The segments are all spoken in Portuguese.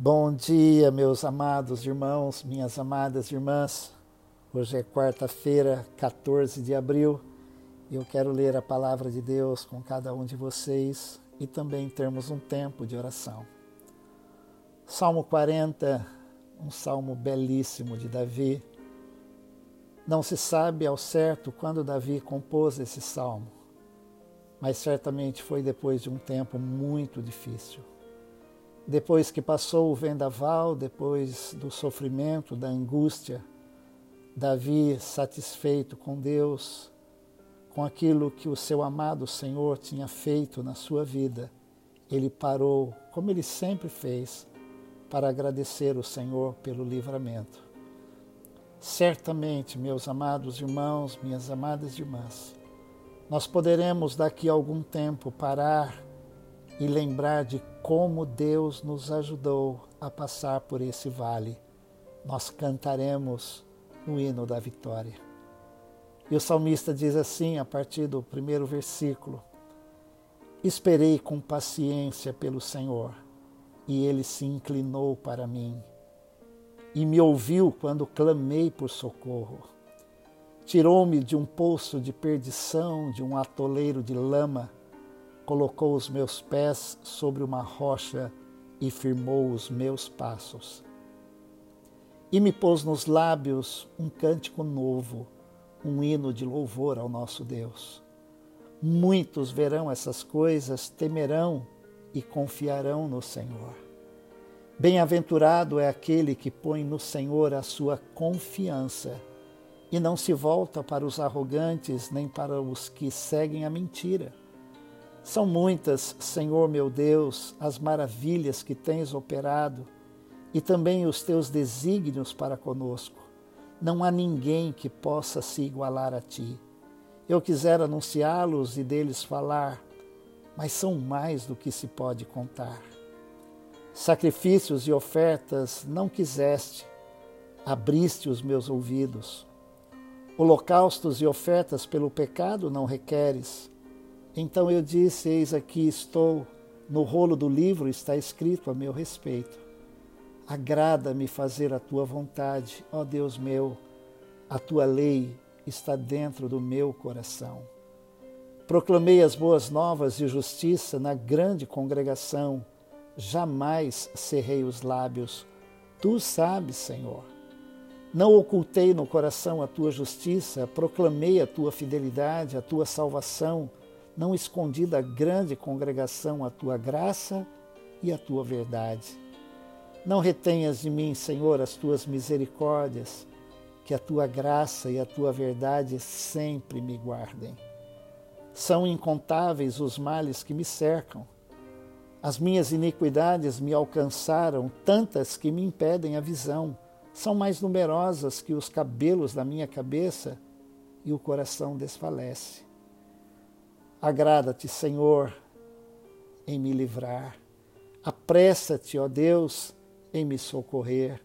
Bom dia, meus amados irmãos, minhas amadas irmãs. Hoje é quarta-feira, 14 de abril, eu quero ler a palavra de Deus com cada um de vocês e também termos um tempo de oração. Salmo 40, um salmo belíssimo de Davi. Não se sabe ao certo quando Davi compôs esse salmo, mas certamente foi depois de um tempo muito difícil depois que passou o vendaval, depois do sofrimento, da angústia, Davi, satisfeito com Deus, com aquilo que o seu amado Senhor tinha feito na sua vida, ele parou, como ele sempre fez, para agradecer o Senhor pelo livramento. Certamente, meus amados irmãos, minhas amadas irmãs, nós poderemos daqui a algum tempo parar e lembrar de como Deus nos ajudou a passar por esse vale. Nós cantaremos o hino da vitória. E o salmista diz assim, a partir do primeiro versículo: Esperei com paciência pelo Senhor, e ele se inclinou para mim, e me ouviu quando clamei por socorro. Tirou-me de um poço de perdição, de um atoleiro de lama, colocou os meus pés sobre uma rocha e firmou os meus passos. E me pôs nos lábios um cântico novo, um hino de louvor ao nosso Deus. Muitos verão essas coisas, temerão e confiarão no Senhor. Bem-aventurado é aquele que põe no Senhor a sua confiança e não se volta para os arrogantes nem para os que seguem a mentira. São muitas, Senhor meu Deus, as maravilhas que tens operado e também os teus desígnios para conosco. Não há ninguém que possa se igualar a ti. Eu quisera anunciá-los e deles falar, mas são mais do que se pode contar. Sacrifícios e ofertas não quiseste, abriste os meus ouvidos. Holocaustos e ofertas pelo pecado não requeres então eu disse: Eis aqui estou, no rolo do livro está escrito a meu respeito. Agrada-me fazer a tua vontade, ó Deus meu, a tua lei está dentro do meu coração. Proclamei as boas novas de justiça na grande congregação, jamais cerrei os lábios. Tu sabes, Senhor. Não ocultei no coração a tua justiça, proclamei a tua fidelidade, a tua salvação não escondi da grande congregação a tua graça e a tua verdade. Não retenhas de mim, Senhor, as tuas misericórdias, que a tua graça e a tua verdade sempre me guardem. São incontáveis os males que me cercam. As minhas iniquidades me alcançaram, tantas que me impedem a visão. São mais numerosas que os cabelos da minha cabeça e o coração desfalece. Agrada-te, Senhor, em me livrar. Apressa-te, ó Deus, em me socorrer.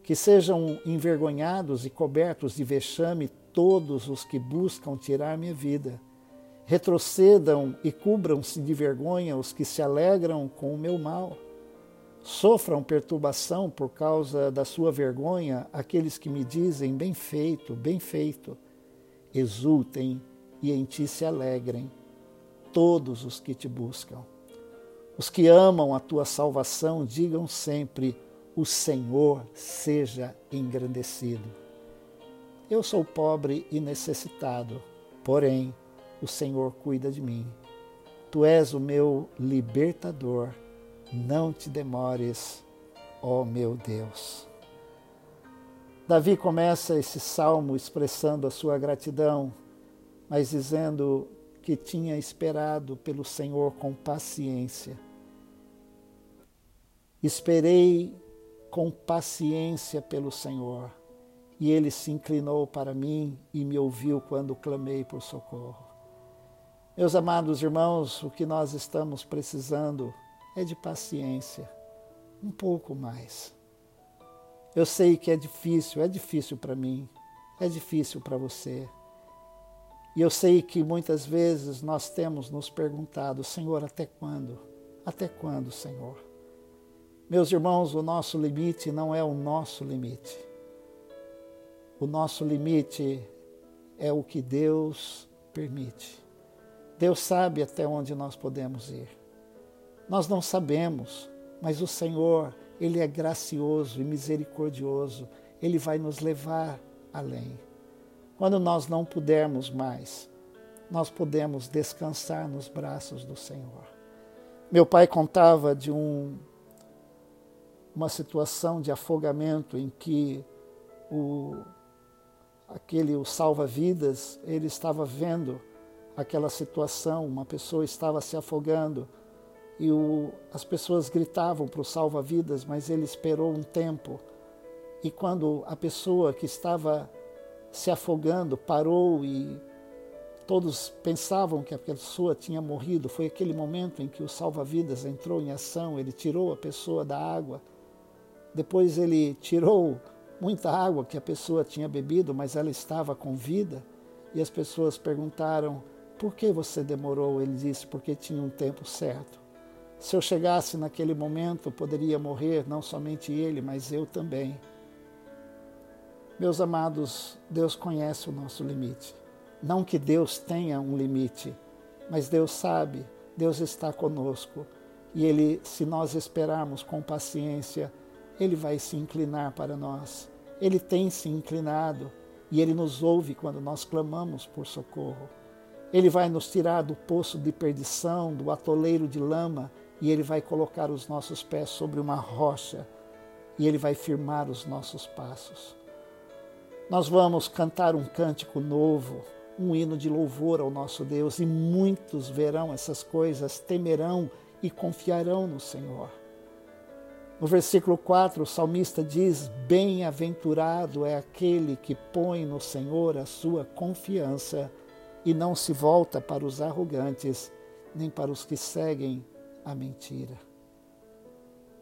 Que sejam envergonhados e cobertos de vexame todos os que buscam tirar minha vida. Retrocedam e cubram-se de vergonha os que se alegram com o meu mal. Sofram perturbação por causa da sua vergonha aqueles que me dizem: bem feito, bem feito. Exultem e em ti se alegrem todos os que te buscam. Os que amam a tua salvação digam sempre: O Senhor seja engrandecido. Eu sou pobre e necessitado, porém o Senhor cuida de mim. Tu és o meu libertador. Não te demores, ó meu Deus. Davi começa esse salmo expressando a sua gratidão, mas dizendo que tinha esperado pelo Senhor com paciência. Esperei com paciência pelo Senhor, e ele se inclinou para mim e me ouviu quando clamei por socorro. Meus amados irmãos, o que nós estamos precisando é de paciência, um pouco mais. Eu sei que é difícil, é difícil para mim, é difícil para você. E eu sei que muitas vezes nós temos nos perguntado, Senhor, até quando? Até quando, Senhor? Meus irmãos, o nosso limite não é o nosso limite. O nosso limite é o que Deus permite. Deus sabe até onde nós podemos ir. Nós não sabemos, mas o Senhor, Ele é gracioso e misericordioso. Ele vai nos levar além. Quando nós não pudermos mais, nós podemos descansar nos braços do Senhor. Meu pai contava de um, uma situação de afogamento em que o, aquele o salva-vidas, ele estava vendo aquela situação, uma pessoa estava se afogando e o, as pessoas gritavam para o salva-vidas, mas ele esperou um tempo. E quando a pessoa que estava se afogando parou e todos pensavam que a pessoa tinha morrido, foi aquele momento em que o salva-vidas entrou em ação, ele tirou a pessoa da água. Depois ele tirou muita água que a pessoa tinha bebido, mas ela estava com vida. E as pessoas perguntaram: por que você demorou? Ele disse: porque tinha um tempo certo. Se eu chegasse naquele momento, poderia morrer, não somente ele, mas eu também. Meus amados, Deus conhece o nosso limite. Não que Deus tenha um limite, mas Deus sabe, Deus está conosco. E Ele, se nós esperarmos com paciência, Ele vai se inclinar para nós. Ele tem se inclinado e Ele nos ouve quando nós clamamos por socorro. Ele vai nos tirar do poço de perdição, do atoleiro de lama, e Ele vai colocar os nossos pés sobre uma rocha, e Ele vai firmar os nossos passos. Nós vamos cantar um cântico novo, um hino de louvor ao nosso Deus, e muitos verão essas coisas, temerão e confiarão no Senhor. No versículo 4, o salmista diz: Bem-aventurado é aquele que põe no Senhor a sua confiança e não se volta para os arrogantes, nem para os que seguem a mentira.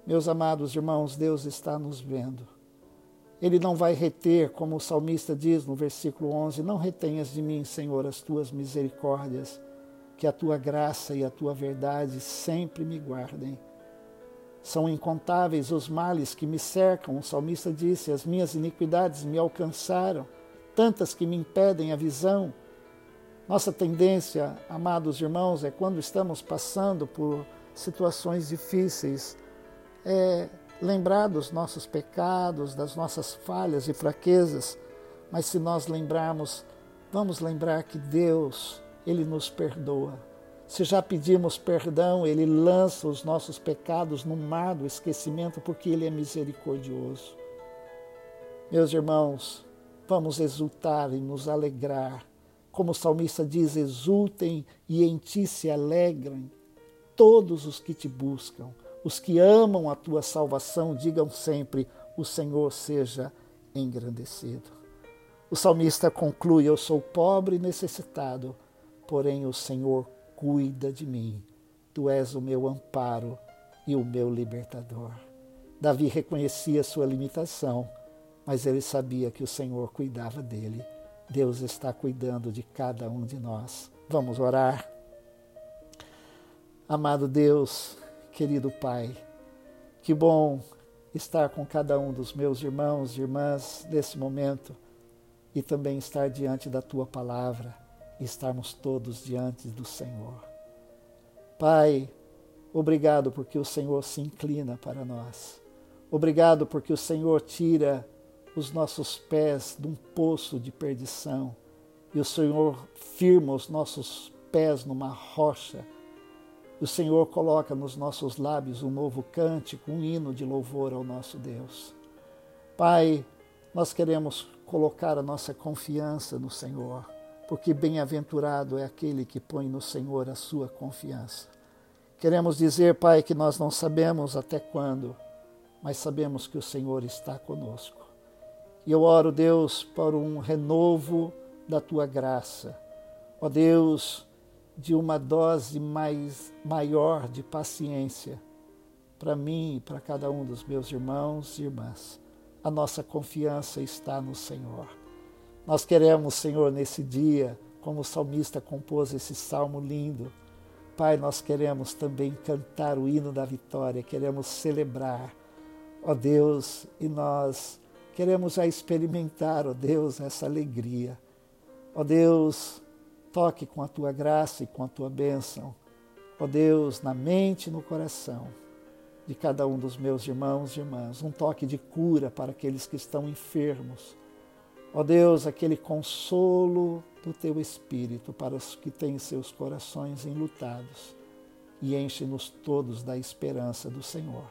Meus amados irmãos, Deus está nos vendo. Ele não vai reter, como o salmista diz no versículo 11: Não retenhas de mim, Senhor, as tuas misericórdias, que a tua graça e a tua verdade sempre me guardem. São incontáveis os males que me cercam, o salmista disse: As minhas iniquidades me alcançaram, tantas que me impedem a visão. Nossa tendência, amados irmãos, é quando estamos passando por situações difíceis, é lembrar dos nossos pecados, das nossas falhas e fraquezas, mas se nós lembrarmos, vamos lembrar que Deus, Ele nos perdoa. Se já pedimos perdão, Ele lança os nossos pecados no mar do esquecimento, porque Ele é misericordioso. Meus irmãos, vamos exultar e nos alegrar como o salmista diz, exultem e em ti se alegrem todos os que te buscam. Os que amam a tua salvação, digam sempre: o Senhor seja engrandecido. O salmista conclui: Eu sou pobre e necessitado, porém o Senhor cuida de mim. Tu és o meu amparo e o meu libertador. Davi reconhecia sua limitação, mas ele sabia que o Senhor cuidava dele Deus está cuidando de cada um de nós. Vamos orar. Amado Deus, querido Pai, que bom estar com cada um dos meus irmãos e irmãs nesse momento e também estar diante da tua palavra e estarmos todos diante do Senhor. Pai, obrigado porque o Senhor se inclina para nós. Obrigado porque o Senhor tira os nossos pés de um poço de perdição e o Senhor firma os nossos pés numa rocha. O Senhor coloca nos nossos lábios um novo cântico, um hino de louvor ao nosso Deus. Pai, nós queremos colocar a nossa confiança no Senhor, porque bem-aventurado é aquele que põe no Senhor a sua confiança. Queremos dizer, Pai, que nós não sabemos até quando, mas sabemos que o Senhor está conosco. E eu oro, Deus, por um renovo da tua graça. Ó Deus, de uma dose mais maior de paciência para mim e para cada um dos meus irmãos e irmãs. A nossa confiança está no Senhor. Nós queremos, Senhor, nesse dia, como o salmista compôs esse salmo lindo, Pai, nós queremos também cantar o hino da vitória, queremos celebrar ó Deus, e nós queremos já experimentar, ó Deus, essa alegria. Ó Deus, toque com a tua graça e com a tua bênção, ó Deus, na mente e no coração de cada um dos meus irmãos e irmãs, um toque de cura para aqueles que estão enfermos. Ó Deus, aquele consolo do teu espírito para os que têm seus corações enlutados e enche-nos todos da esperança do Senhor.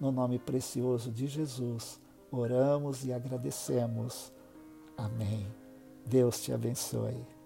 No nome precioso de Jesus, oramos e agradecemos. Amém. Deus te abençoe.